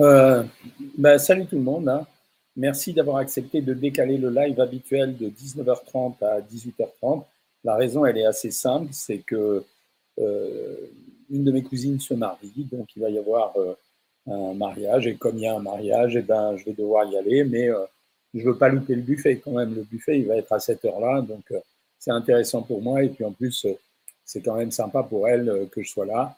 Euh, ben, salut tout le monde. Hein. Merci d'avoir accepté de décaler le live habituel de 19h30 à 18h30. La raison, elle est assez simple, c'est que euh, une de mes cousines se marie, donc il va y avoir euh, un mariage, et comme il y a un mariage, eh ben, je vais devoir y aller, mais je ne veux pas louper le buffet quand même. Le buffet, il va être à cette heure-là, donc c'est intéressant pour moi, et puis en plus, c'est quand même sympa pour elle que je sois là.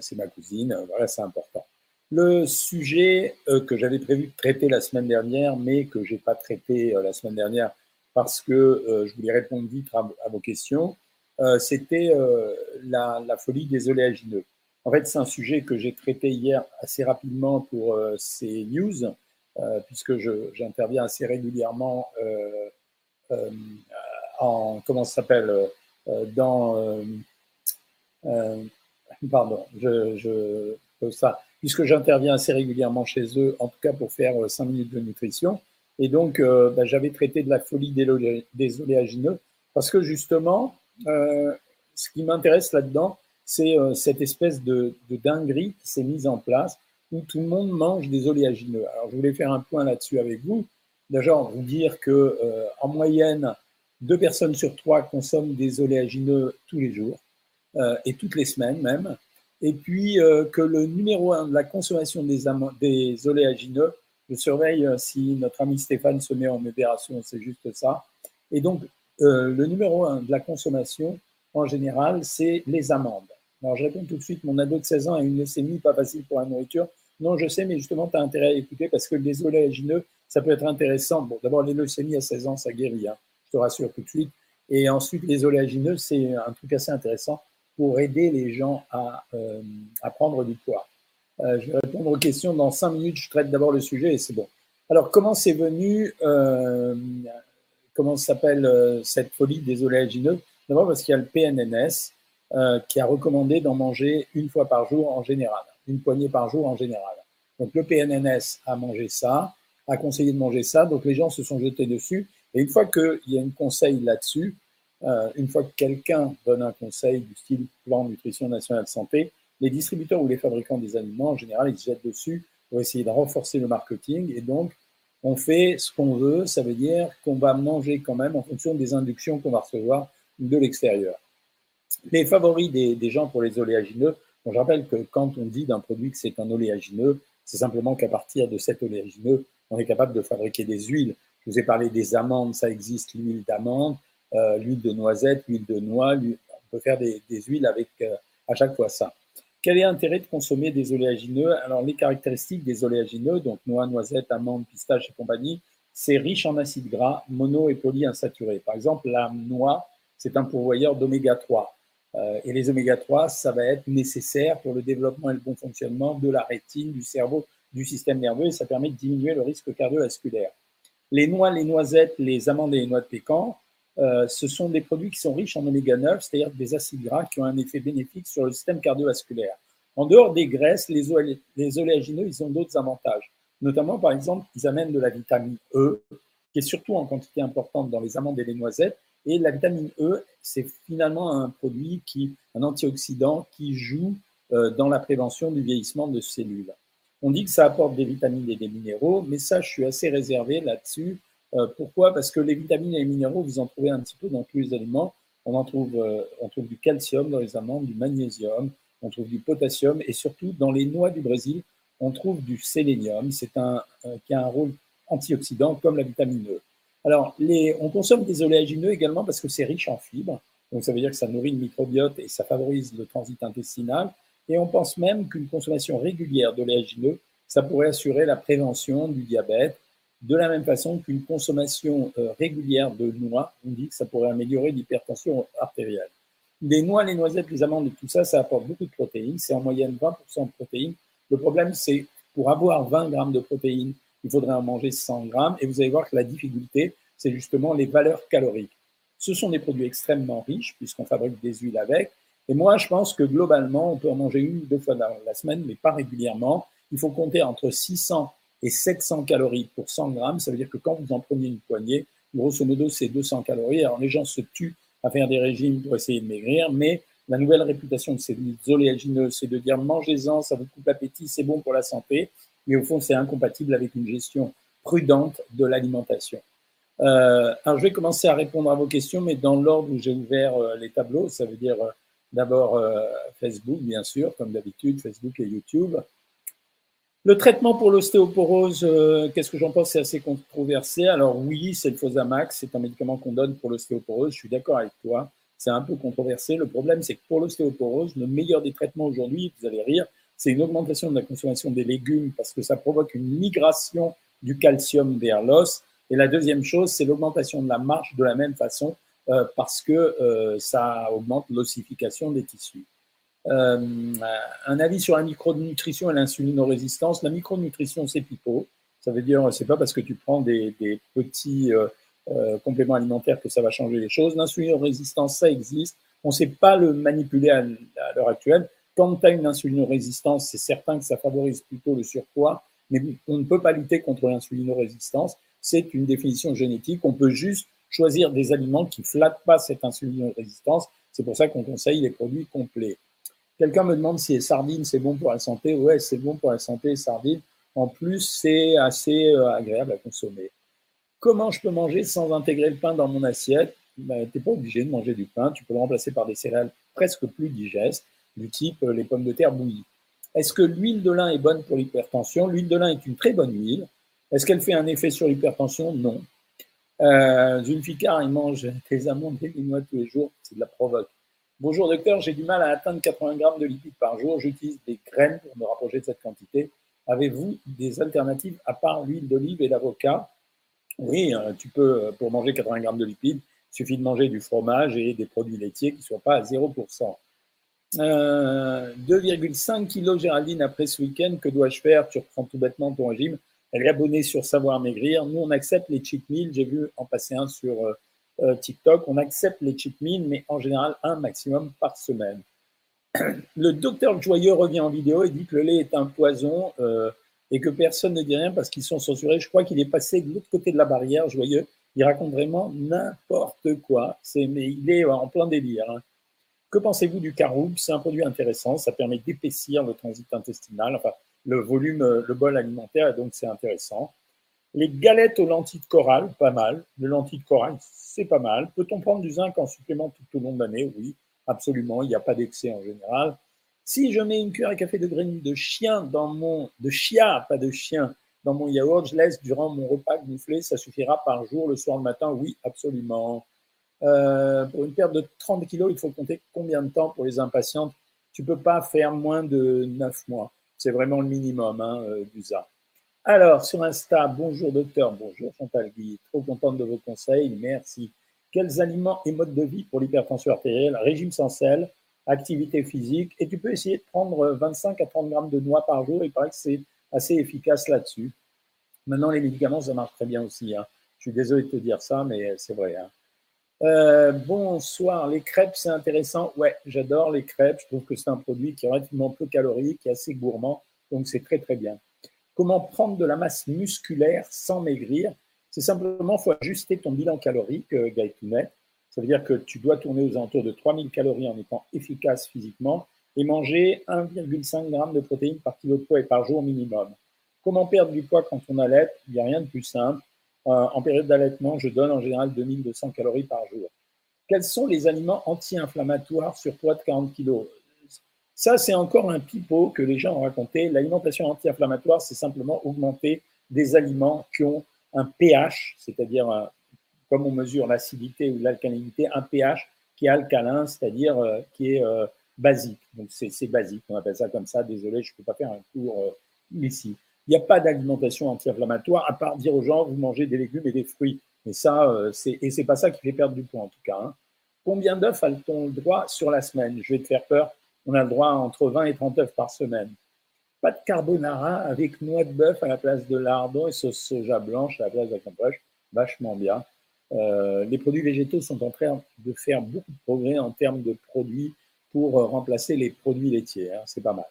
c'est ma cousine, voilà, c'est important. Le sujet euh, que j'avais prévu de traiter la semaine dernière, mais que je n'ai pas traité euh, la semaine dernière parce que euh, je voulais répondre vite à, vos questions, c'était la, folie des oléagineux. En fait, c'est un sujet que j'ai traité hier assez rapidement pour ces news, puisque j'interviens assez régulièrement en, comment ça s'appelle, dans, pardon, je, je ça, puisque j'interviens assez régulièrement chez eux, en tout cas pour faire 5 euh, minutes de nutrition. Et donc, euh, bah, j'avais traité de la folie des, oléagineux, parce que justement, euh, ce qui m'intéresse là-dedans, c'est cette espèce de, dinguerie qui s'est mise en place, où tout le monde mange des oléagineux. Alors, je voulais faire un point là-dessus avec vous. Déjà, vous dire que en moyenne, deux personnes sur trois consomment des oléagineux tous les jours, et toutes les semaines même et puis euh, que le numéro un de la consommation des, des oléagineux, je surveille euh, si notre ami Stéphane se met en modération, c'est juste ça. Et donc, euh, le numéro un de la consommation, en général, c'est les amandes. Alors, je réponds tout de suite, mon ado de 16 ans a une leucémie pas facile pour la nourriture. Non, je sais, mais justement, tu as intérêt à écouter parce que les oléagineux, ça peut être intéressant. Bon, d'abord, les leucémies à 16 ans, ça guérit, hein, je te rassure tout de suite. Et ensuite, les oléagineux, c'est un truc assez intéressant pour aider les gens à, euh, prendre du poids. Euh, je vais répondre aux questions dans cinq minutes. Je traite d'abord le sujet et c'est bon. Alors, comment c'est venu, euh, comment s'appelle cette folie des oléagineux? D'abord parce qu'il y a le PNNS qui a recommandé d'en manger une fois par jour en général, une poignée par jour en général. Donc, le PNNS a mangé ça, a conseillé de manger ça, donc les gens se sont jetés dessus. Et une fois qu'il y a un conseil là-dessus, euh, une fois que quelqu'un donne un conseil du style plan nutrition nationale santé, les distributeurs ou les fabricants des aliments, en général, ils se jettent dessus pour essayer de renforcer le marketing. Et donc, on fait ce qu'on veut. Ça veut dire qu'on va manger quand même en fonction des inductions qu'on va recevoir de l'extérieur. Les favoris des, gens pour les oléagineux, je rappelle que quand on dit d'un produit que c'est un oléagineux, c'est simplement qu'à partir de cet oléagineux, on est capable de fabriquer des huiles. Je vous ai parlé des amandes, ça existe, l'huile d'amande. Euh, l'huile de noisette, l'huile de noix. on peut faire des, huiles avec euh, à chaque fois ça. Quel est l'intérêt de consommer des oléagineux? Alors, les caractéristiques des oléagineux, donc noix, noisettes, amandes, pistaches et compagnie, c'est riche en acides gras mono et polyinsaturés. Par exemple, la noix, c'est un pourvoyeur d'oméga 3. Euh, et les oméga 3, ça va être nécessaire pour le développement et le bon fonctionnement de la rétine, du cerveau, du système nerveux, et ça permet de diminuer le risque cardiovasculaire. Les noix, les noisettes, les amandes et les noix de pécan, euh, ce sont des produits qui sont riches en oméga 9, c'est-à-dire des acides gras qui ont un effet bénéfique sur le système cardiovasculaire. En dehors des graisses, les, oléagineux, ils ont d'autres avantages. Notamment, par exemple, ils amènent de la vitamine E, qui est surtout en quantité importante dans les amandes et les noisettes. Et la vitamine E, c'est finalement un produit qui, un antioxydant qui joue euh, dans la prévention du vieillissement de cellules. On dit que ça apporte des vitamines et des minéraux, mais ça, je suis assez réservé là-dessus euh, pourquoi? Parce que les vitamines et les minéraux, vous en trouvez un petit peu dans tous les aliments. On en trouve, euh, on trouve du calcium dans les amandes, du magnésium, on trouve du potassium et surtout dans les noix du Brésil, on trouve du sélénium. C'est un euh, qui a un rôle antioxydant comme la vitamine E. Alors, on consomme des oléagineux également parce que c'est riche en fibres. Donc, ça veut dire que ça nourrit le microbiote et ça favorise le transit intestinal. Et on pense même qu'une consommation régulière d'oléagineux, ça pourrait assurer la prévention du diabète de la même façon qu'une consommation euh, régulière de noix, on dit que ça pourrait améliorer l'hypertension artérielle. Les noix, les noisettes, les amandes et tout ça, ça apporte beaucoup de protéines. C'est en moyenne 20% de protéines. Le problème, c'est pour avoir 20 grammes de protéines, il faudrait en manger 100 grammes. Et vous allez voir que la difficulté, c'est justement les valeurs caloriques. Ce sont des produits extrêmement riches puisqu'on fabrique des huiles avec. Et moi, je pense que globalement, on peut en manger une ou deux fois dans la semaine, mais pas régulièrement. Il faut compter entre 600 et 700 calories pour 100 grammes. Ça veut dire que quand vous en prenez une poignée, grosso modo, c'est 200 calories. Alors les gens se tuent à faire des régimes pour essayer de maigrir, mais la nouvelle réputation de ces oléagineux, c'est de dire mangez-en, ça vous coupe l'appétit, c'est bon pour la santé. mais au fond, c'est incompatible avec une gestion prudente de l'alimentation. Euh, alors, je vais commencer à répondre à vos questions, mais dans l'ordre où j'ai ouvert euh, les tableaux, ça veut dire euh, d'abord Facebook, bien sûr, comme d'habitude, Facebook et YouTube. Le traitement pour l'ostéoporose, qu'est-ce que j'en pense? C'est assez controversé. Alors oui, c'est le Fosamax, c'est un médicament qu'on donne pour l'ostéoporose. Je suis d'accord avec toi, c'est un peu controversé. Le problème, c'est que pour l'ostéoporose, le meilleur des traitements aujourd'hui, vous allez rire, c'est une augmentation de la consommation des légumes parce que ça provoque une migration du calcium vers l'os. Et la deuxième chose, c'est l'augmentation de la marche de la même façon euh, parce que euh, ça augmente l'ossification des tissus. Euh, un avis sur la micronutrition et l'insulinorésistance. La micronutrition, c'est pipeau. Ça veut dire, c'est pas parce que tu prends des, petits compléments alimentaires que ça va changer les choses. L'insulinorésistance, ça existe. On ne sait pas le manipuler à, à l'heure actuelle. Quand tu as une insulinorésistance, c'est certain que ça favorise plutôt le surpoids, mais on ne peut pas lutter contre l'insulinorésistance c'est une définition génétique. On peut juste choisir des aliments qui flattent pas cette insulinorésistance. C'est pour ça qu'on conseille les produits complets. Quelqu'un me demande si les sardines, c'est bon pour la santé. Ouais, c'est bon pour la santé, les sardines. En plus, c'est assez euh, agréable à consommer. Comment je peux manger sans intégrer le pain dans mon assiette? Ben, Tu n'es pas obligé de manger du pain. Tu peux le remplacer par des céréales presque plus digestes, du type euh, les pommes de terre bouillies. Est-ce que l'huile de lin est bonne pour l'hypertension? L'huile de lin est une très bonne huile. Est-ce qu'elle fait un effet sur l'hypertension? Non. Euh, Zulfikar, il mange des amandes et des noix tous les jours, c'est de la provoque. Bonjour docteur, j'ai du mal à atteindre 80 grammes de lipides par jour. J'utilise des graines pour me rapprocher de cette quantité. Avez-vous des alternatives à part l'huile d'olive et l'avocat? Oui, euh, tu peux, euh, pour manger 80 grammes de lipides, il suffit de manger du fromage et des produits laitiers qui ne soient pas à 0%. 2,5 kg Géraldine après ce week-end, que dois-je faire? Tu reprends tout bêtement ton régime elle est abonnée sur Savoir Maigrir. Nous, on accepte les cheat meals. J'ai vu en passer un sur euh, TikTok. On accepte les cheat meals, mais en général, un maximum par semaine. Le docteur Joyeux revient en vidéo et dit que le lait est un poison euh, et que personne ne dit rien parce qu'ils sont censurés. Je crois qu'il est passé de l'autre côté de la barrière, Joyeux. Il raconte vraiment n'importe quoi. mais il est en plein délire. Hein. Que pensez-vous du caroube? C'est un produit intéressant. Ça permet d'épaissir le transit intestinal. Enfin, le volume, euh, le bol alimentaire, et donc c'est intéressant. Les galettes aux lentilles de corail, pas mal. Les lentilles de corail, c'est pas mal. Peut-on prendre du zinc en supplément tout au long de l'année? Oui, absolument. Il n'y a pas d'excès en général. Si je mets une cuillère à café de graines de chien dans mon, de chia, pas de chien, dans mon yaourt, je laisse durant mon repas gonflé, ça suffira par jour, le soir, le matin? Oui, absolument. Euh, pour une perte de 30 kilos, il faut compter combien de temps pour les impatientes? Tu peux pas faire moins de 9 mois. C'est vraiment le minimum hein, euh, du ZA. Alors, sur Insta, bonjour docteur, bonjour Chantal Guy, trop contente de vos conseils, merci. Quels aliments et modes de vie pour l'hypertension artérielle? Régime sans sel, activité physique, et tu peux essayer de prendre 25 à 30 grammes de noix par jour, il paraît que c'est assez efficace là-dessus. Maintenant, les médicaments, ça marche très bien aussi. Hein. Je suis désolé de te dire ça, mais c'est vrai. Hein. Euh, bonsoir, les crêpes, c'est intéressant. Ouais, j'adore les crêpes. Je trouve que c'est un produit qui est relativement peu calorique, qui est assez gourmand, donc c'est très très bien. Comment prendre de la masse musculaire sans maigrir C'est simplement, il faut ajuster ton bilan calorique, euh, Ça veut dire que tu dois tourner aux alentours de 3000 calories en étant efficace physiquement et manger 1,5 g de protéines par kilo de poids et par jour minimum. Comment perdre du poids quand on allait Il n'y a rien de plus simple. Euh, en période d'allaitement, je donne en général 2200 calories par jour. Quels sont les aliments anti-inflammatoires sur poids de 40 kg Ça, c'est encore un pipeau que les gens ont raconté. L'alimentation anti-inflammatoire, c'est simplement augmenter des aliments qui ont un pH, c'est-à-dire comme on mesure l'acidité ou l'alcalinité, un pH qui est alcalin, c'est-à-dire euh, qui est euh, basique. Donc c'est basique, on appelle ça comme ça. Désolé, je ne peux pas faire un cours ici. Il n'y a pas d'alimentation anti-inflammatoire à part dire aux gens vous mangez des légumes et des fruits. Et ça, euh, c'est pas ça qui fait perdre du poids en tout cas. Hein. Combien d'œufs a-t-on le droit sur la semaine? Je vais te faire peur. On a le droit entre 20 et 30 œufs par semaine. Pas de carbonara avec noix de bœuf à la place de lardon et sauce soja blanche à la place de la campoche. Vachement bien. Euh, les produits végétaux sont en train de faire beaucoup de progrès en termes de produits pour euh, remplacer les produits laitiers. Hein. C'est pas mal.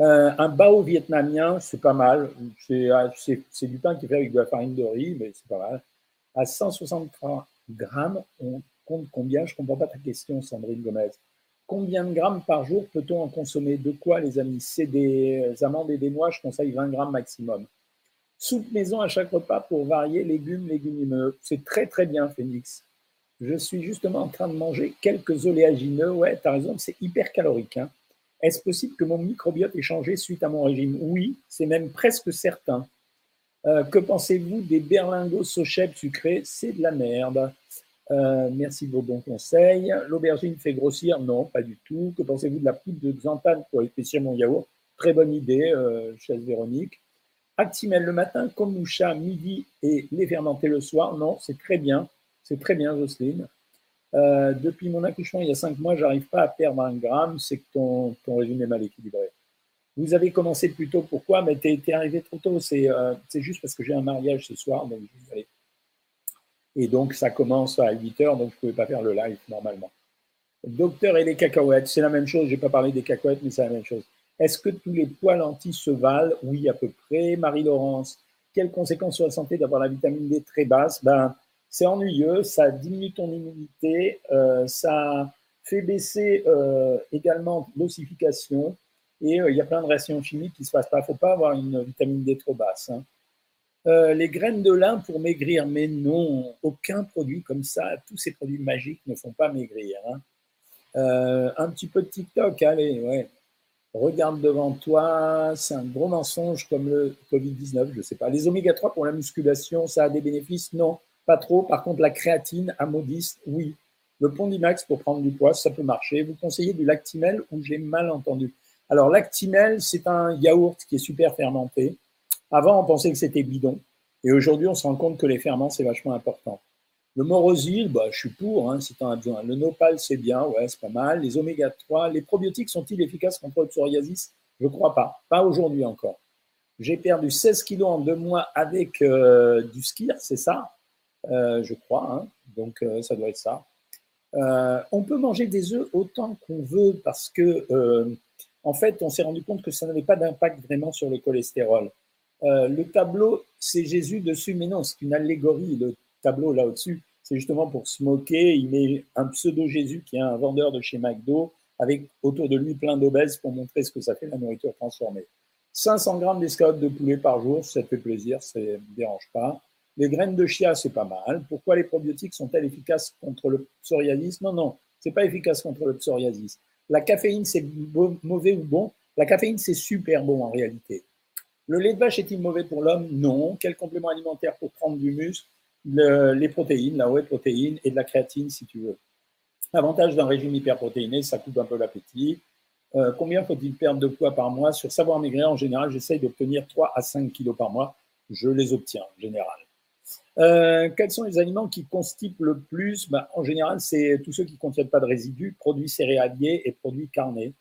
Euh, un bao vietnamien, c'est pas mal. Euh, c'est du pain qui est fait avec de la farine de riz, mais c'est pas mal. À 163 grammes, on compte combien? Je ne comprends pas ta question, Sandrine Gomez. Combien de grammes par jour peut-on en consommer? De quoi, les amis? C'est des amandes et des noix, je conseille 20 grammes maximum. Soupe maison à chaque repas pour varier légumes, légumineux. C'est très très bien, Phoenix. Je suis justement en train de manger quelques oléagineux. Ouais, tu as raison, c'est hyper calorique. Hein. Est-ce possible que mon microbiote ait changé suite à mon régime? Oui, c'est même presque certain. Euh, que pensez-vous des berlingots sochèbes sucrés? C'est de la merde. Euh, merci de vos bons conseils. L'aubergine fait grossir? Non, pas du tout. Que pensez-vous de la poudre de xanthane pour épaissir mon yaourt? Très bonne idée, euh, chaise Véronique. Actimel le matin, kombucha midi et les fermenter le soir? Non, c'est très bien. C'est très bien, Jocelyne. Euh, depuis mon accouchement il y a cinq mois, j'arrive pas à perdre un gramme. C'est que ton, ton est mal équilibré. Vous avez commencé plus tôt, pourquoi? Mais tu es, arrivé trop tôt. Euh, c'est juste parce que j'ai un mariage ce soir, donc Et donc, ça commence à 8 heures, donc je ne pouvais pas faire le live normalement. Docteur et les cacahuètes, c'est la même chose. Je n'ai pas parlé des cacahuètes, mais c'est la même chose. Est-ce que tous les poils lentilles se valent? Oui, à peu près. Marie-Laurence, quelles conséquences sur la santé d'avoir la vitamine D très basse? Ben, C'est ennuyeux, ça diminue ton immunité, euh, ça fait baisser euh, également l'ossification, et euh, il y a plein de réactions chimiques qui ne se passent pas. Il ne faut pas avoir une vitamine D trop basse. Hein. Euh, les graines de lin pour maigrir, mais non, aucun produit comme ça, tous ces produits magiques ne font pas maigrir. Hein. Euh, un petit peu de TikTok, allez, ouais. Regarde devant toi, c'est un gros mensonge comme le Covid-19, je ne sais pas. Les oméga 3 pour la musculation, ça a des bénéfices? Non, pas trop. Par contre, la créatine à modiste, oui. Le Pondimax pour prendre du poids, ça peut marcher. Vous conseillez du Lactimel ou j'ai mal entendu? Alors, l'actimel, c'est un yaourt qui est super fermenté. Avant, on pensait que c'était bidon. Et aujourd'hui, on se rend compte que les ferments, c'est vachement important. Le morosil, bah, je suis pour, hein, si tu en as besoin. Le nopal, c'est bien, ouais, c'est pas mal. Les oméga 3, les probiotiques sont-ils efficaces contre le psoriasis? Je ne crois pas. Pas aujourd'hui encore. J'ai perdu 16 kilos en deux mois avec euh, du skir, c'est ça? Euh, Je crois. Hein. Donc, euh, ça doit être ça. on peut manger des œufs autant qu'on veut parce que en fait, on s'est rendu compte que ça n'avait pas d'impact vraiment sur le cholestérol. Euh, le tableau, c'est Jésus dessus, mais non, c'est une allégorie. Le tableau là au-dessus, c'est justement pour se moquer. Il met un pseudo-Jésus qui est un vendeur de chez McDo, avec autour de lui plein d'obèses pour montrer ce que ça fait la nourriture transformée. 500 grammes d'escalope de poulet par jour, ça fait plaisir, ça ne dérange pas. Les graines de chia, c'est pas mal. Pourquoi les probiotiques sont-elles efficaces contre le psoriasis? Non, non, c'est pas efficace contre le psoriasis. La caféine, c'est mauvais ou bon? La caféine, c'est super bon en réalité. Le lait de vache est-il mauvais pour l'homme Non. Quel complément alimentaire pour prendre du muscle Les protéines, la whey protéine et de la créatine si tu veux. Avantage d'un régime hyperprotéiné, ça coupe un peu l'appétit. Euh, combien faut-il perdre de poids par mois? Sur Savoir Maigrir, en général, j'essaye d'obtenir 3 à 5 kilos par mois. Je les obtiens en général. Euh, quels sont les aliments qui constipent le plus? Ben, En général, c'est tous ceux qui ne contiennent pas de résidus, produits céréaliers et produits carnés.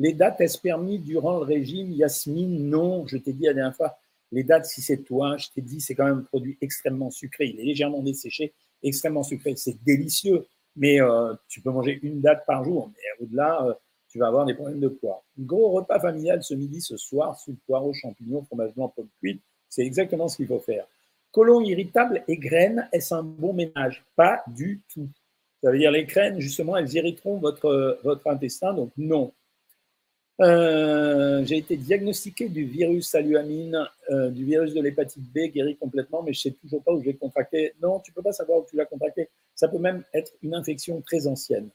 Les dates, est-ce permis durant le régime Yasmine, non. Je t'ai dit la dernière fois, les dates, si c'est toi, je t'ai dit, c'est quand même un produit extrêmement sucré. Il est légèrement desséché, extrêmement sucré. C'est délicieux, mais euh, tu peux manger une date par jour. Mais au-delà, euh, tu vas avoir des problèmes de poids. Gros repas familial ce midi, ce soir, sous poireaux, champignons, fromage blanc, pomme cuite. C'est exactement ce qu'il faut faire. Colon irritable et graines, est-ce un bon ménage? Pas du tout. Ça veut dire les graines, justement, elles irriteront votre, votre intestin, donc non. Euh, j'ai été diagnostiqué du virus saluamine, euh, du virus de l'hépatite B, guéri complètement, mais je ne sais toujours pas où je l'ai contracté. Non, tu ne peux pas savoir où tu l'as contracté. Ça peut même être une infection très ancienne.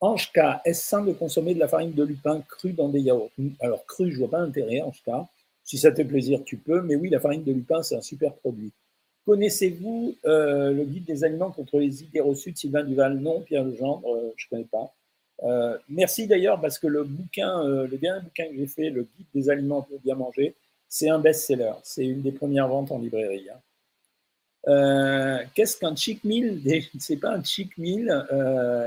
Ange K, est-ce sain de consommer de la farine de lupin crue dans des yaourts? Alors, crue, je ne vois pas l'intérêt, Ange K. Si ça te fait plaisir, tu peux. Mais oui, la farine de lupin, c'est un super produit. Connaissez-vous euh, le guide des aliments contre les idées reçues de Sylvain Duval? Non, Pierre Legendre, je ne connais pas. Euh, merci d'ailleurs parce que le bouquin, le dernier bouquin que j'ai fait, le guide des aliments pour bien manger, c'est un best-seller. C'est une des premières ventes en librairie. Hein. Qu'est-ce qu'un cheat meal C'est pas un cheat meal,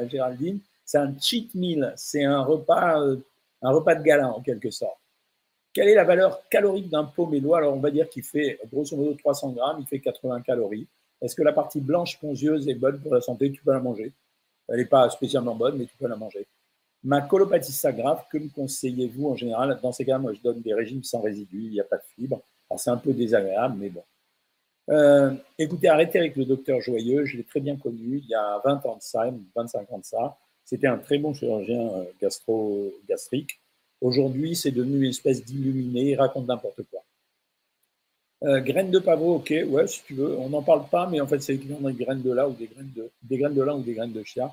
Géraldine. C'est un cheat meal. C'est un repas, un repas de gala en quelque sorte. Quelle est la valeur calorique d'un pomélo Alors, on va dire qu'il fait grosso modo 300 grammes, il fait 80 calories. Est-ce que la partie blanche spongieuse est bonne pour la santé? Tu peux la manger. Elle n'est pas spécialement bonne, mais tu peux la manger. Ma colopathie s'aggrave. Que me conseillez-vous en général? Dans ces cas, moi, je donne des régimes sans résidus, il n'y a pas de fibres. c'est un peu désagréable, mais bon. Euh, écoutez, arrêtez avec le docteur Joyeux. Je l'ai très bien connu il y a 20 ans de ça, 25 ans de ça. C'était un très bon chirurgien euh, gastro-gastrique. Aujourd'hui, c'est devenu une espèce d'illuminé, il raconte n'importe quoi. Euh, graines de pavot, ok, ouais, si tu veux. On n'en parle pas, mais en fait, c'est des graines de là ou des graines de, des graines de là ou des graines de chia.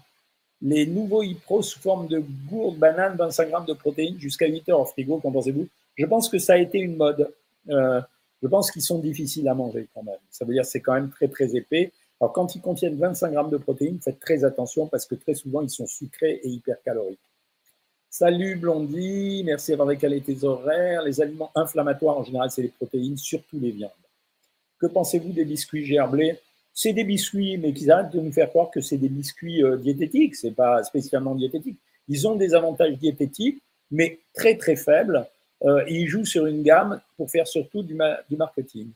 Les nouveaux Ipro sous forme de gourde, banane, 25 grammes de protéines jusqu'à 8 heures au frigo, qu'en pensez-vous? Je pense que ça a été une mode. Euh, je pense qu'ils sont difficiles à manger quand même. Ça veut dire que c'est quand même très très épais. Alors quand ils contiennent 25 grammes de protéines, faites très attention parce que très souvent ils sont sucrés et hypercaloriques. Salut Blondie, merci d'avoir décalé tes horaires. Les aliments inflammatoires, en général, c'est les protéines, surtout les viandes. Que pensez-vous des biscuits gerblés? C'est des biscuits, mais qu'ils arrêtent de nous faire croire que c'est des biscuits euh, diététiques. Ce n'est pas spécialement diététique. Ils ont des avantages diététiques, mais très très faibles. Euh, ils jouent sur une gamme pour faire surtout du, du marketing.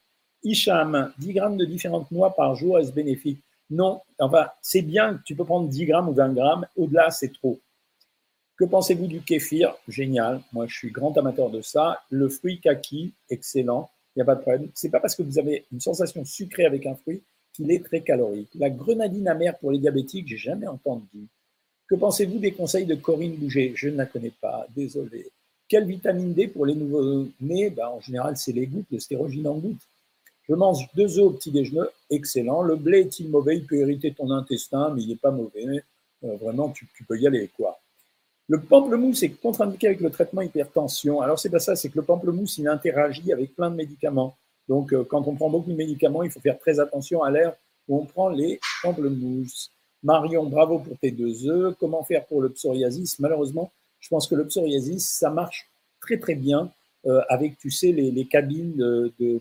Hicham, 10 grammes de différentes noix par jour, est-ce bénéfique? Non, enfin, c'est bien, tu peux prendre 10 grammes ou 20 grammes. Au-delà, c'est trop. Que pensez-vous du kéfir? Génial. Moi, je suis grand amateur de ça. Le fruit kaki, excellent. Il n'y a pas de problème. C'est pas parce que vous avez une sensation sucrée avec un fruit qu'il est très calorique. La grenadine amère pour les diabétiques, j'ai jamais entendu. Que pensez-vous des conseils de Corinne Bouger Je ne la connais pas, désolé. Quelle vitamine D pour les nouveaux-nés ben, En général, c'est les gouttes, le stérogine en gouttes. Je mange deux œufs au petit déjeuner, excellent. Le blé est-il mauvais? Il peut irriter ton intestin, mais il n'est pas mauvais. Euh, vraiment, tu, tu, peux y aller. quoi. Le pamplemousse est contre-indiqué avec le traitement hypertension. Alors, c'est pas ça, c'est que le pamplemousse, il interagit avec plein de médicaments. Donc, euh, quand on prend beaucoup de médicaments, il faut faire très attention à l'air où on prend les pamplemousses. Marion, bravo pour tes deux œufs. Comment faire pour le psoriasis? Malheureusement, je pense que le psoriasis, ça marche très très bien euh, avec, tu sais, les, cabines de, de.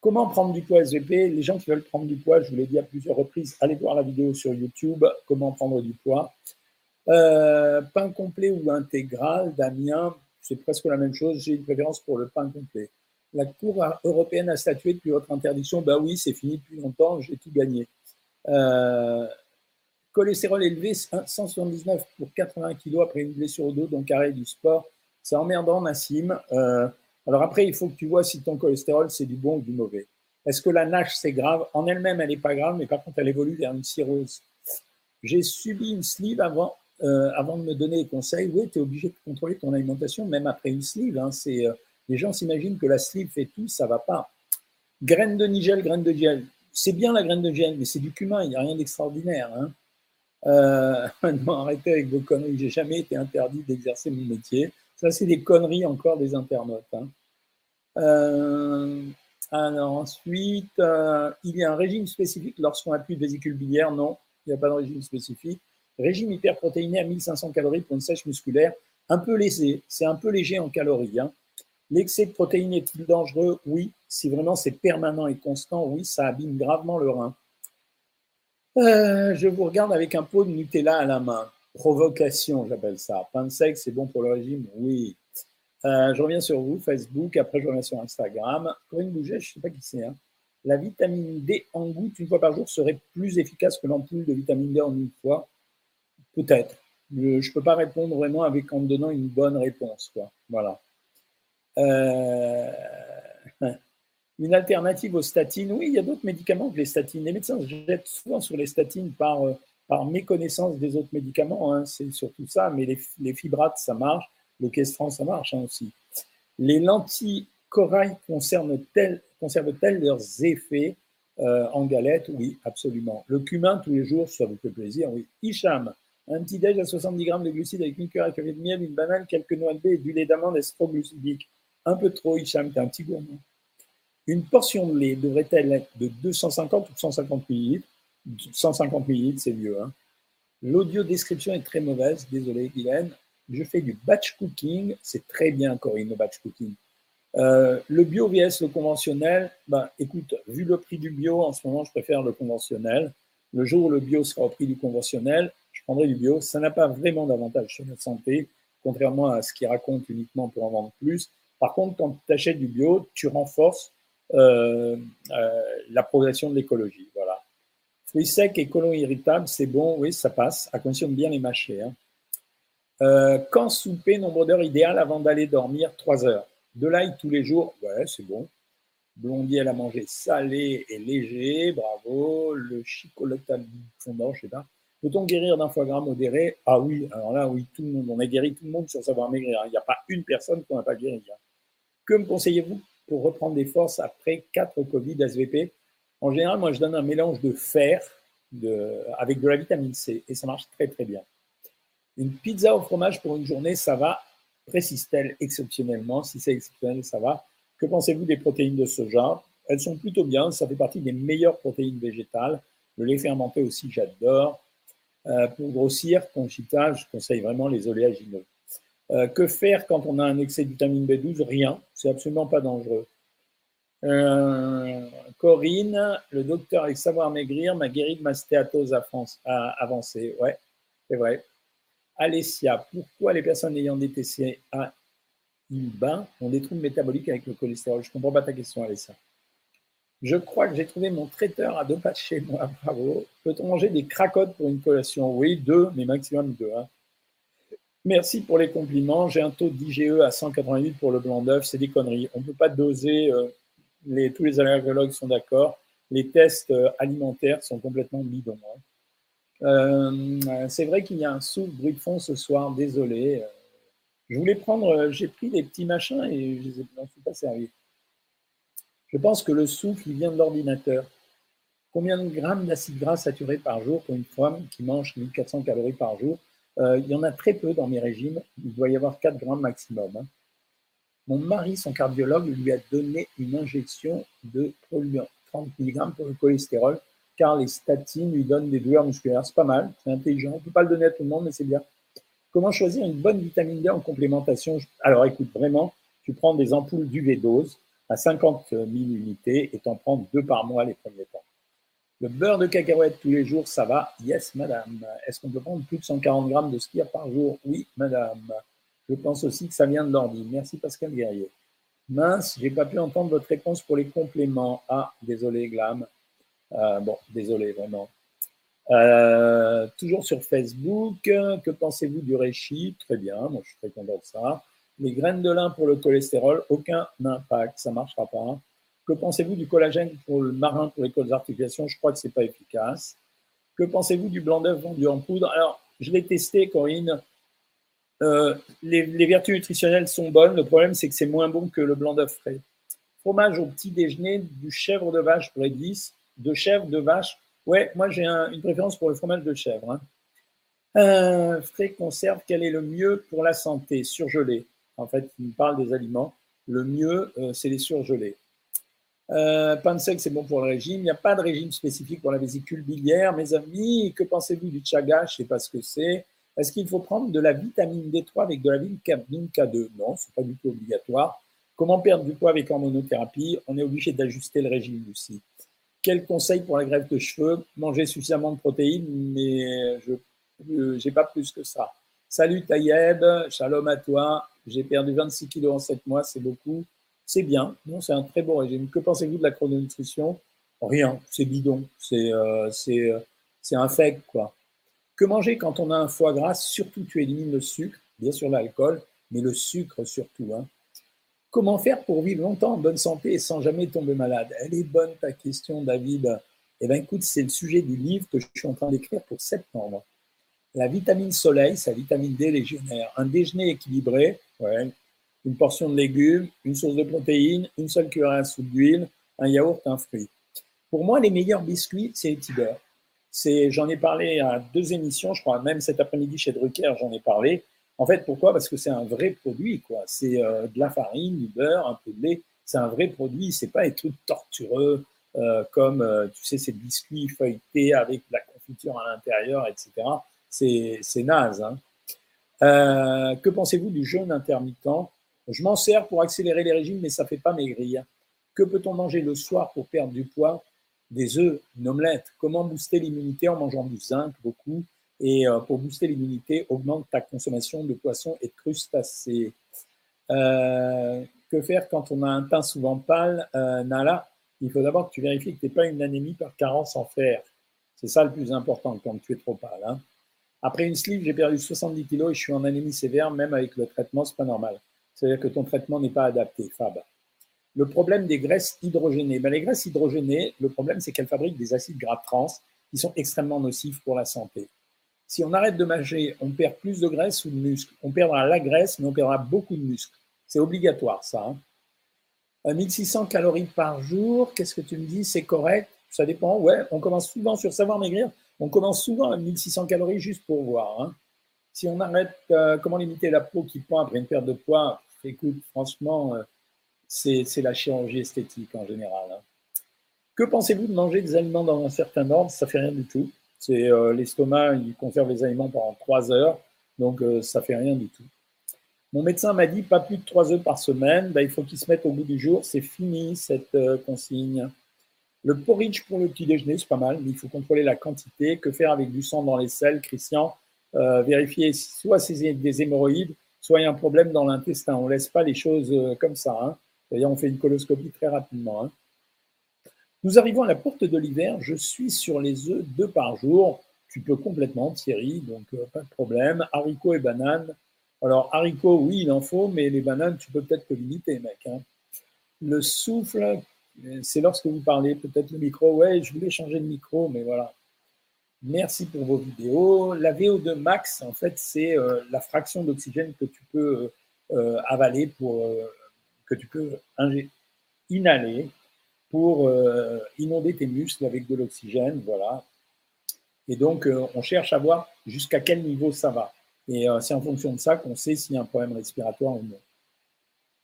Comment prendre du poids SVP Les gens qui veulent prendre du poids, je vous l'ai dit à plusieurs reprises, allez voir la vidéo sur YouTube, comment prendre du poids. Euh, pain complet ou intégral, Damien, c'est presque la même chose. J'ai une préférence pour le pain complet. La Cour européenne a statué depuis votre interdiction. Ben oui, c'est fini depuis longtemps, j'ai tout gagné. Euh, cholestérol élevé, 179 pour 80 kg après une blessure au dos, donc arrêt du sport. C'est emmerdant, Nassim. Euh, alors après, il faut que tu vois si ton cholestérol, c'est du bon ou du mauvais. Est-ce que la nage, c'est grave? En elle-même, elle n'est pas grave, mais par contre, elle évolue vers une cirrhose. J'ai subi une sleeve avant, euh, avant de me donner des conseils, oui, tu es obligé de contrôler ton alimentation, même après une sleeve. Hein, euh, les gens s'imaginent que la sleeve fait tout, ça va pas. Graines de nigel, graines de gel. C'est bien la graine de gel, mais c'est du cumin, il n'y a rien d'extraordinaire. Hein. Euh, non, arrêtez avec vos conneries, j'ai jamais été interdit d'exercer mon métier. Ça, c'est des conneries encore des internautes. Hein. alors ensuite, il y a un régime spécifique lorsqu'on a plus de vésicule biliaire Non, il n'y a pas de régime spécifique. Régime hyperprotéiné à 1500 calories pour une sèche musculaire, un peu léger, c'est un peu léger en calories. Hein. L'excès de protéines est-il dangereux? Oui. Si vraiment c'est permanent et constant, oui, ça abîme gravement le rein. Euh, je vous regarde avec un pot de Nutella à la main. Provocation, j'appelle ça. Pain de sec, c'est bon pour le régime? Oui. Euh, je reviens sur vous, Facebook, après je reviens sur Instagram. Corinne Bouget, je ne sais pas qui c'est. Hein. La vitamine D en goutte une fois par jour serait plus efficace que l'ampoule de vitamine D en une fois. Peut-être. Je ne peux pas répondre vraiment avec en donnant une bonne réponse. Quoi. Voilà. Euh, une alternative aux statines. Oui, il y a d'autres médicaments que les statines. Les médecins se jettent souvent sur les statines par, euh, par méconnaissance des autres médicaments. Hein. C'est surtout ça. Mais les, fibrates, ça marche. Le questran, ça marche hein, aussi. Les lentilles corail conservent-elles leurs effets euh, en galette? Oui, absolument. Le cumin tous les jours, ça vous fait plaisir. Oui. Hicham, un petit déj à 70 grammes de glucides avec une cuillère à café de miel, une banane, quelques noix de baie et du lait d'amande estroglucidique. Un peu trop, Hicham, t'es un petit gourmand. Une portion de lait devrait-elle être de 250 ou 150 millilitres? 150 millilitres, c'est mieux. Hein. L'audio description est très mauvaise, désolé Guylaine. Je fais du batch cooking, c'est très bien Corinne, le batch cooking. Euh, le bio vs le conventionnel, ben, écoute, vu le prix du bio, en ce moment, je préfère le conventionnel. Le jour où le bio sera au prix du conventionnel, je prendrai du bio. Ça n'a pas vraiment d'avantage sur notre santé, contrairement à ce qu'ils racontent uniquement pour en vendre plus. Par contre, quand tu achètes du bio, tu renforces euh, euh, la progression de l'écologie. Voilà. Fruits secs et colons irritables, c'est bon, oui, ça passe, à condition de bien les mâcher. Hein. Euh, quand souper, nombre d'heures idéal avant d'aller dormir 3 heures. De l'ail tous les jours, ouais, c'est bon. Blondie, elle a mangé salé et léger, bravo. Le chocolaté fondant, je sais pas. Peut-on guérir d'un foie gras modéré? Ah oui, alors là, oui, tout le monde. On a guéri tout le monde sur savoir maigrir. Il n'y a pas une personne qu'on n'a pas guéri. Hein. Que me conseillez-vous pour reprendre des forces après 4 Covid SVP En général, moi, je donne un mélange de fer avec de la vitamine C et ça marche très, très bien. Une pizza au fromage pour une journée, ça va Précise-t-elle exceptionnellement? Si c'est exceptionnel, ça va. Que pensez-vous des protéines de soja Elles sont plutôt bien. Ça fait partie des meilleures protéines végétales. Le lait fermenté aussi, j'adore. Euh, pour grossir, Conchita, je conseille vraiment les oléagineux. Euh, que faire quand on a un excès de vitamine B12 Rien, c'est absolument pas dangereux. Euh, Corinne, le docteur avec savoir maigrir m'a guéri de ma stéatose avancée. Ouais, c'est vrai. Alessia, pourquoi les personnes ayant des TCA ont des troubles métaboliques avec le cholestérol? Je ne comprends pas ta question, Alessia. Je crois que j'ai trouvé mon traiteur à deux pas chez moi. Bravo. Peut-on manger des cracottes pour une collation Oui, deux, mais maximum deux. Hein. Merci pour les compliments. J'ai un taux d'IGE à 188 pour le blanc d'œuf. C'est des conneries. On ne peut pas doser. Euh, tous les allergologues sont d'accord. Les tests euh, alimentaires sont complètement bidons. Hein. Euh, c'est vrai qu'il y a un souffle bruit de fond ce soir. Désolé. Je voulais prendre. J'ai pris des petits machins et je n'en suis pas servi. Je pense que le souffle, il vient de l'ordinateur. Combien de grammes d'acide gras saturé par jour pour une femme qui mange 1400 calories par jour? Euh, Il y en a très peu dans mes régimes. Il doit y avoir 4 grammes maximum. Hein. Mon mari, son cardiologue, lui a donné une injection de 30 mg pour le cholestérol, car les statines lui donnent des douleurs musculaires. C'est pas mal, c'est intelligent. On ne peut pas le donner à tout le monde, mais c'est bien. Comment choisir une bonne vitamine D en complémentation? Alors écoute, vraiment, tu prends des ampoules d'UV dose à 50 000 unités et t'en prends deux par mois les premiers temps. Le beurre de cacahuète tous les jours, ça va Yes, madame. Est-ce qu'on peut prendre plus de 140 grammes de skier par jour? Oui, madame. Je pense aussi que ça vient de l'ordi. Merci Pascal Guerrier. Mince, j'ai pas pu entendre votre réponse pour les compléments. Ah, désolé, Glam. Euh, bon, désolé, vraiment. Euh, toujours sur Facebook, que pensez-vous du réchi Très bien, moi je suis très content de ça. Les graines de lin pour le cholestérol, aucun impact, ça ne marchera pas. Que pensez-vous du collagène pour le marin pour les côtes d'articulation? Je crois que ce n'est pas efficace. Que pensez-vous du blanc d'œuf vendu en poudre? Alors, je l'ai testé, Corinne. Euh, les, vertus nutritionnelles sont bonnes. Le problème, c'est que c'est moins bon que le blanc d'œuf frais. Fromage au petit déjeuner, du chèvre de vache pour les 10, de chèvre de vache. Ouais, moi j'ai une préférence pour le fromage de chèvre. Hein. Euh, frais conserve, quel est le mieux pour la santé? Surgelé en fait, il parle des aliments. Le mieux, euh, c'est les surgelés. Euh, pain de sec, c'est bon pour le régime. Il n'y a pas de régime spécifique pour la vésicule biliaire. Mes amis, que pensez-vous du chaga? Je ne sais pas ce que c'est. Est-ce qu'il faut prendre de la vitamine D3 avec de la vitamine K2 Non, ce n'est pas du tout obligatoire. Comment perdre du poids avec hormonothérapie? On est obligé d'ajuster le régime aussi. Quel conseil pour la greffe de cheveux? Manger suffisamment de protéines, mais je n'ai pas plus que ça. Salut Tayeb, shalom à toi. J'ai perdu 26 kilos en 7 mois, c'est beaucoup. C'est bien, non, c'est un très bon régime. Que pensez-vous de la chrononutrition? Rien, c'est bidon, c'est euh, euh, fake, quoi. Que manger quand on a un foie gras? Surtout, tu élimines le sucre, bien sûr l'alcool, mais le sucre surtout. Hein. Comment faire pour vivre longtemps en bonne santé et sans jamais tomber malade? Elle est bonne ta question, David. Eh bien, écoute, c'est le sujet du livre que je suis en train d'écrire pour septembre. La vitamine soleil, c'est la vitamine D légionnaire. Un déjeuner équilibré, une portion de légumes, une source de protéines, une seule cuillère à soupe d'huile, un yaourt, un fruit. Pour moi, les meilleurs biscuits, c'est les Tiber. J'en ai parlé à deux émissions, je crois, même cet après-midi chez Drucker, j'en ai parlé. En fait, pourquoi? Parce que c'est un vrai produit, quoi. C'est euh, de la farine, du beurre, un peu de lait. C'est un vrai produit. C'est pas des trucs tortureux euh, comme, euh, tu sais, ces biscuits feuilletés avec de la confiture à l'intérieur, etc. C'est naze. Hein. Euh, que pensez-vous du jeûne intermittent? Je m'en sers pour accélérer les régimes, mais ça ne fait pas maigrir. Que peut-on manger le soir pour perdre du poids? Des œufs, une omelette. Comment booster l'immunité en mangeant du zinc beaucoup? Et euh, pour booster l'immunité, augmente ta consommation de poissons et de crustacés. Euh, que faire quand on a un teint souvent pâle? Nala, il faut d'abord que tu vérifies que tu n'es pas une anémie par carence en fer. C'est ça le plus important quand tu es trop pâle. Hein. Après une sleeve, j'ai perdu 70 kg et je suis en anémie sévère, même avec le traitement, c'est pas normal. C'est-à-dire que ton traitement n'est pas adapté, Fab. Le problème des graisses hydrogénées. Ben, les graisses hydrogénées, le problème, c'est qu'elles fabriquent des acides gras trans qui sont extrêmement nocifs pour la santé. Si on arrête de manger, on perd plus de graisse ou de muscle. On perdra la graisse, mais on perdra beaucoup de muscle. C'est obligatoire, ça. 1600 hein. calories par jour, qu'est-ce que tu me dis? C'est correct? Ça dépend. Ouais, on commence souvent sur savoir maigrir. On commence souvent à 1600 calories juste pour voir. Hein. Si on arrête, euh, comment limiter la peau qui pend après une perte de poids Écoute, franchement, euh, c'est la chirurgie esthétique en général. Hein. Que pensez-vous de manger des aliments dans un certain ordre? Ça fait rien du tout. C'est euh, l'estomac, il conserve les aliments pendant trois heures, donc ça fait rien du tout. Mon médecin m'a dit pas plus de trois œufs par semaine. Ben, il faut qu'il se mette au bout du jour. C'est fini cette consigne. Le porridge pour le petit déjeuner, c'est pas mal, mais il faut contrôler la quantité. Que faire avec du sang dans les selles, Christian? Vérifier soit c'est des hémorroïdes, soit il y a un problème dans l'intestin. On ne laisse pas les choses comme ça. Hein. D'ailleurs, on fait une coloscopie très rapidement. Hein. Nous arrivons à la porte de l'hiver. Je suis sur les œufs deux par jour. Tu peux complètement, Thierry, donc euh, pas de problème. Haricots et bananes. Alors, haricots, oui, il en faut, mais les bananes, tu peux peut-être te limiter, mec. Hein. Le souffle, c'est lorsque vous parlez, peut-être le micro. Ouais, je voulais changer de micro, mais voilà. Merci pour vos vidéos. La VO2 max, en fait, c'est euh, la fraction d'oxygène que tu peux euh, avaler pour que tu peux inhaler pour euh, inonder tes muscles avec de l'oxygène, voilà. Et donc, euh, on cherche à voir jusqu'à quel niveau ça va. Et euh, c'est en fonction de ça qu'on sait s'il y a un problème respiratoire ou non.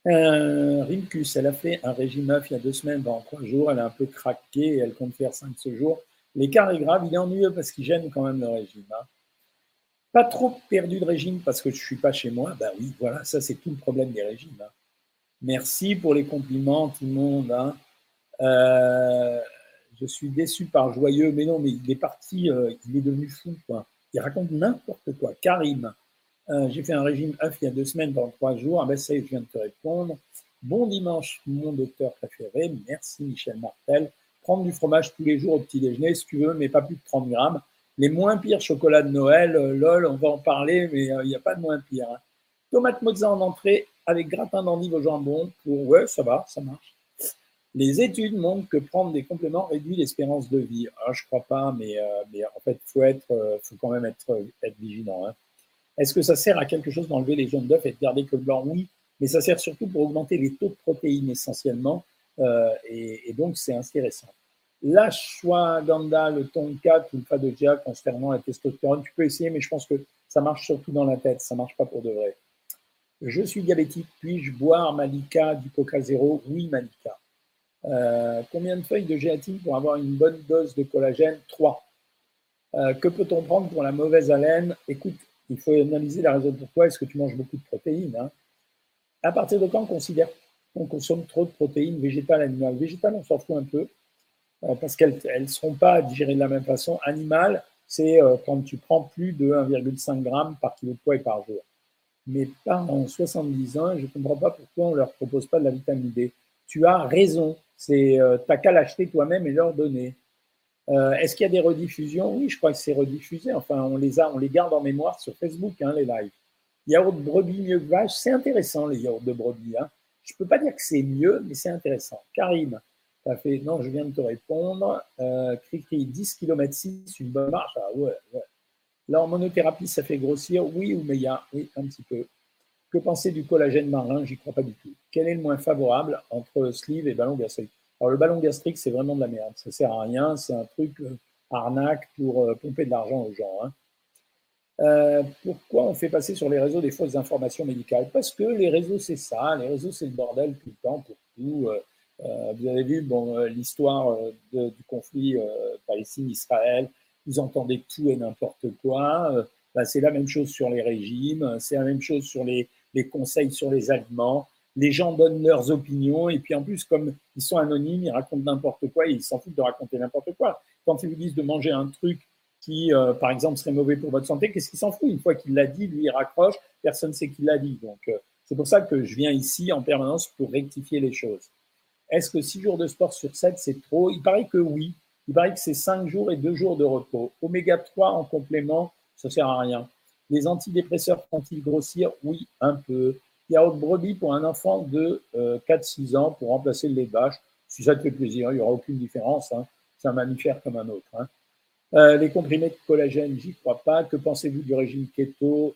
Rimkus, elle a fait un régime œuf il y a deux semaines, dans trois jours, elle a un peu craqué elle compte faire cinq ce jour. L'écart est grave, il est ennuyeux parce qu'il gêne quand même le régime. Hein. Pas trop perdu de régime parce que je ne suis pas chez moi. Ben oui, voilà, ça c'est tout le problème des régimes. Hein. Merci pour les compliments, tout le monde. Hein. Euh, je suis déçu par Joyeux, mais non, mais il est parti, euh, il est devenu fou. Quoi. Il raconte n'importe quoi. Karim, euh, j'ai fait un régime œuf il y a deux semaines, dans trois jours. Ah ben ça, je viens de te répondre. Bon dimanche, mon docteur préféré. Merci, Michel Martel. Prendre du fromage tous les jours au petit déjeuner, si tu veux, mais pas plus de 30 grammes. Les moins pires chocolats de Noël, lol, on va en parler, mais il n'y a pas de moins pire. Hein. Tomate mozza en entrée avec gratin d'endive au jambon. Pour... Ouais, ça va, ça marche. Les études montrent que prendre des compléments réduit l'espérance de vie. Alors, je ne crois pas, mais, euh, en fait, il faut, euh, faut quand même être, être vigilant. Hein. Est-ce que ça sert à quelque chose d'enlever les jaunes d'œufs et de garder que le blanc? Oui, mais ça sert surtout pour augmenter les taux de protéines essentiellement, euh, et, donc c'est intéressant. L'ashwagandha, le tonka ou le fadoja concernant la testostérone, tu peux essayer, mais je pense que ça marche surtout dans la tête, ça ne marche pas pour de vrai. Je suis diabétique, puis-je boire Malika du Coca Zéro Oui, Malika. Euh, combien de feuilles de gélatine pour avoir une bonne dose de collagène? 3. Euh, que peut-on prendre pour la mauvaise haleine? Écoute, il faut analyser la raison pourquoi est-ce que tu manges beaucoup de protéines. Hein. À partir de quand on considère qu'on consomme trop de protéines végétales, animales? Végétales, on s'en fout un peu, euh, parce qu'elles ne seront pas digérées de la même façon. Animales, c'est quand tu prends plus de 1,5 g par kilo de poids et par jour. Mais pas en 70 ans, je ne comprends pas pourquoi on ne leur propose pas de la vitamine D. Tu as raison, c'est euh, t'as qu'à l'acheter toi-même et leur donner. Euh, est-ce qu'il y a des rediffusions? Oui, je crois que c'est rediffusé. Enfin, on les a, on les garde en mémoire sur Facebook, hein, les lives. Yaourt de brebis mieux que vache, c'est intéressant les yaourts de brebis. Hein. Je peux pas dire que c'est mieux, mais c'est intéressant. Karim, as fait, non, je viens de te répondre. Euh, Cri-cri, 10 km 6, une bonne marche. Ah ouais, ouais. Ça fait grossir Oui ou meilleur Oui, un petit peu. Que penser du collagène marin? J'y crois pas du tout. Quel est le moins favorable entre sleeve et ballon gastrique? Alors, le ballon gastrique, c'est vraiment de la merde. Ça sert à rien. C'est un truc euh, arnaque pour euh, pomper de l'argent aux gens. Hein. Euh, pourquoi on fait passer sur les réseaux des fausses informations médicales? Parce que les réseaux, c'est ça. Les réseaux, c'est le bordel tout le temps pour tout. vous avez vu bon, l'histoire du conflit Palestine-Israël. Vous entendez tout et n'importe quoi. Bah, c'est la même chose sur les régimes. C'est la même chose sur les, les conseils sur les aliments. Les gens donnent leurs opinions et puis en plus, comme ils sont anonymes, ils racontent n'importe quoi et ils s'en foutent de raconter n'importe quoi. Quand ils vous disent de manger un truc qui, euh, par exemple, serait mauvais pour votre santé, qu'est-ce qu'il s'en fout Une fois qu'il l'a dit, lui, il raccroche, personne ne sait qu'il l'a dit. Donc, euh, c'est pour ça que je viens ici en permanence pour rectifier les choses. Est-ce que 6 jours de sport sur 7, c'est trop? Il paraît que oui. Il paraît que c'est 5 jours et 2 jours de repos. Oméga 3 en complément, ça sert à rien. Les antidépresseurs font-ils grossir? Oui, un peu. Yaourt brebis pour un enfant de 4-6 euh, ans pour remplacer le lait de vache. Si ça te fait plaisir, il n'y aura aucune différence. Hein. C'est un mammifère comme un autre. Hein. Euh, les comprimés de collagène, j'y crois pas. Que pensez-vous du régime keto?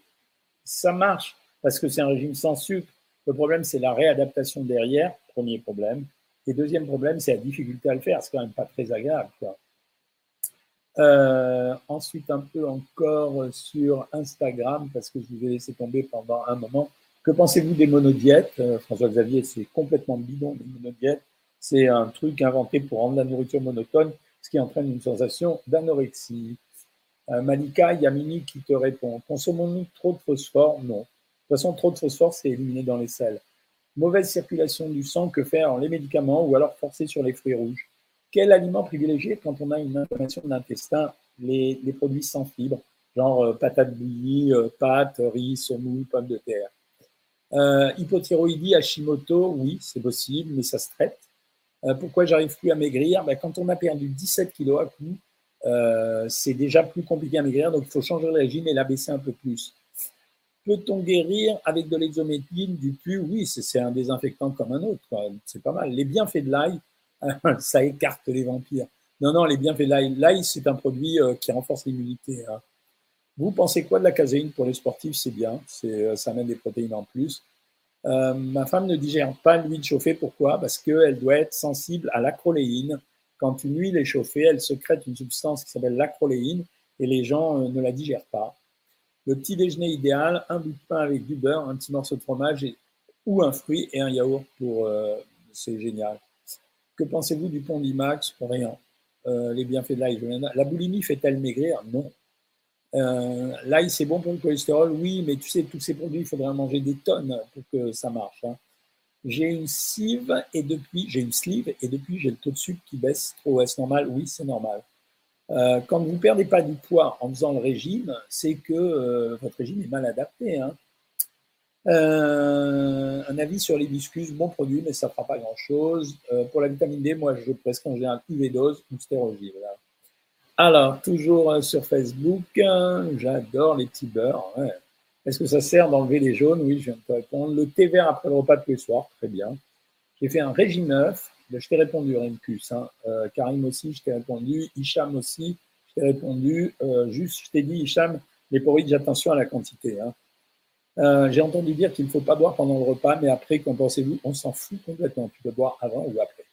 Ça marche parce que c'est un régime sans sucre. Le problème, c'est la réadaptation derrière, premier problème. Et deuxième problème, c'est la difficulté à le faire. C'est quand même pas très agréable. Euh, ensuite, un peu encore sur Instagram, parce que je vous ai laissé tomber pendant un moment. Que pensez-vous des monodiètes? Euh, François Xavier, c'est complètement bidon, les monodiètes. C'est un truc inventé pour rendre la nourriture monotone, ce qui entraîne une sensation d'anorexie. Euh, Malika Yamini qui te répond Consommons-nous trop de phosphore? Non. De toute façon, trop de phosphore, c'est éliminé dans les selles. Mauvaise circulation du sang, que faire Les médicaments ou alors forcer sur les fruits rouges? Quel aliment privilégié quand on a une inflammation de l'intestin? Les, produits sans fibres, genre euh, patates bouillies, euh, pâtes, riz, semoule, pommes de terre. Euh, hypothyroïdie, Hashimoto, oui, c'est possible, mais ça se traite. Euh, pourquoi j'arrive plus à maigrir? Ben, Quand on a perdu 17 kilos à coup, c'est déjà plus compliqué à maigrir, donc il faut changer le régime et l'abaisser un peu plus. Peut-on guérir avec de l'exométhyline, du pu? Oui, c'est un désinfectant comme un autre, c'est pas mal. Les bienfaits de l'ail, ça écarte les vampires. Non, non, les bienfaits de l'ail. L'ail, c'est un produit euh, qui renforce l'immunité. Hein. Vous pensez quoi de la caséine pour les sportifs? C'est bien, euh, ça amène des protéines en plus. Euh, ma femme ne digère pas l'huile chauffée. Pourquoi? Parce qu'elle doit être sensible à l'acroléine. Quand une huile est chauffée, elle secrète une substance qui s'appelle l'acroléine et les gens ne la digèrent pas. Le petit déjeuner idéal, un bout de pain avec du beurre, un petit morceau de fromage ou un fruit et un yaourt pour. c'est génial. Que pensez-vous du pont d'Imax? Rien. Euh, les bienfaits de l'ail. La boulimie fait-elle maigrir? Non. Euh, l'ail, c'est bon pour le cholestérol Oui, mais tu sais, tous ces produits, il faudrait en manger des tonnes pour que ça marche. Hein. J'ai une sleeve et depuis, j'ai une sleeve et depuis, j'ai le taux de sucre qui baisse trop. Est-ce normal? Oui, c'est normal. Euh, quand vous ne perdez pas du poids en faisant le régime, c'est que votre régime est mal adapté. Hein. Euh, un avis sur l'hibiscus, bon produit, mais ça ne fera pas grand-chose. Euh, pour la vitamine D, moi, je presque en général UV dose ou stérogile. Alors, toujours euh, sur Facebook, j'adore les petits beurres. Est-ce que ça sert d'enlever les jaunes? Oui, je viens de te répondre. Le thé vert après le repas tous les soirs, très bien. J'ai fait un régime neuf. Ben, je t'ai répondu, Rimkus. Hein. Karim aussi, je t'ai répondu. Hicham aussi, je t'ai répondu. juste, je t'ai dit, Hicham, les porridge, attention à la quantité. Hein. Euh, j'ai entendu dire qu'il ne faut pas boire pendant le repas, mais après, qu'en pensez-vous? On s'en fout complètement. Tu peux boire avant ou après.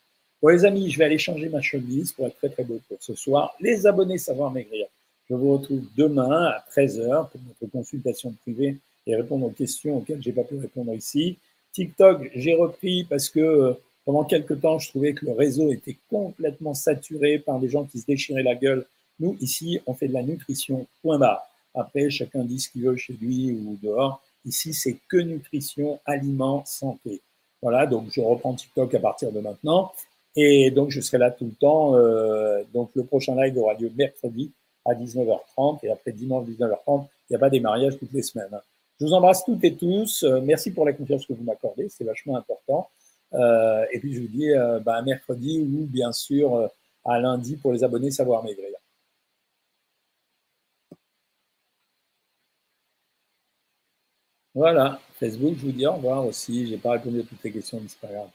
Bon, les amis, je vais aller changer ma chemise pour être très très beau pour ce soir. Les abonnés Savoir Maigrir, je vous retrouve demain à 13h pour notre consultation privée et répondre aux questions auxquelles je n'ai pas pu répondre ici. TikTok, j'ai repris parce que euh, pendant quelques temps, je trouvais que le réseau était complètement saturé par des gens qui se déchiraient la gueule. Nous, ici, on fait de la nutrition, point barre. Après, chacun dit ce qu'il veut chez lui ou dehors. Ici, c'est que nutrition, aliments, santé. Voilà, donc je reprends TikTok à partir de maintenant. Et donc, je serai là tout le temps. Euh, donc, le prochain live aura lieu mercredi à 19h30 et après dimanche 19h30. Il n'y a pas des mariages toutes les semaines. Je vous embrasse toutes et tous. Euh, merci pour la confiance que vous m'accordez. C'est vachement important. Euh, et puis, je vous dis bah, à mercredi ou bien sûr à lundi pour les abonnés Savoir Maigrir. Voilà, Facebook, je vous dis au revoir aussi. Je n'ai pas répondu à toutes les questions, mais c'est pas grave.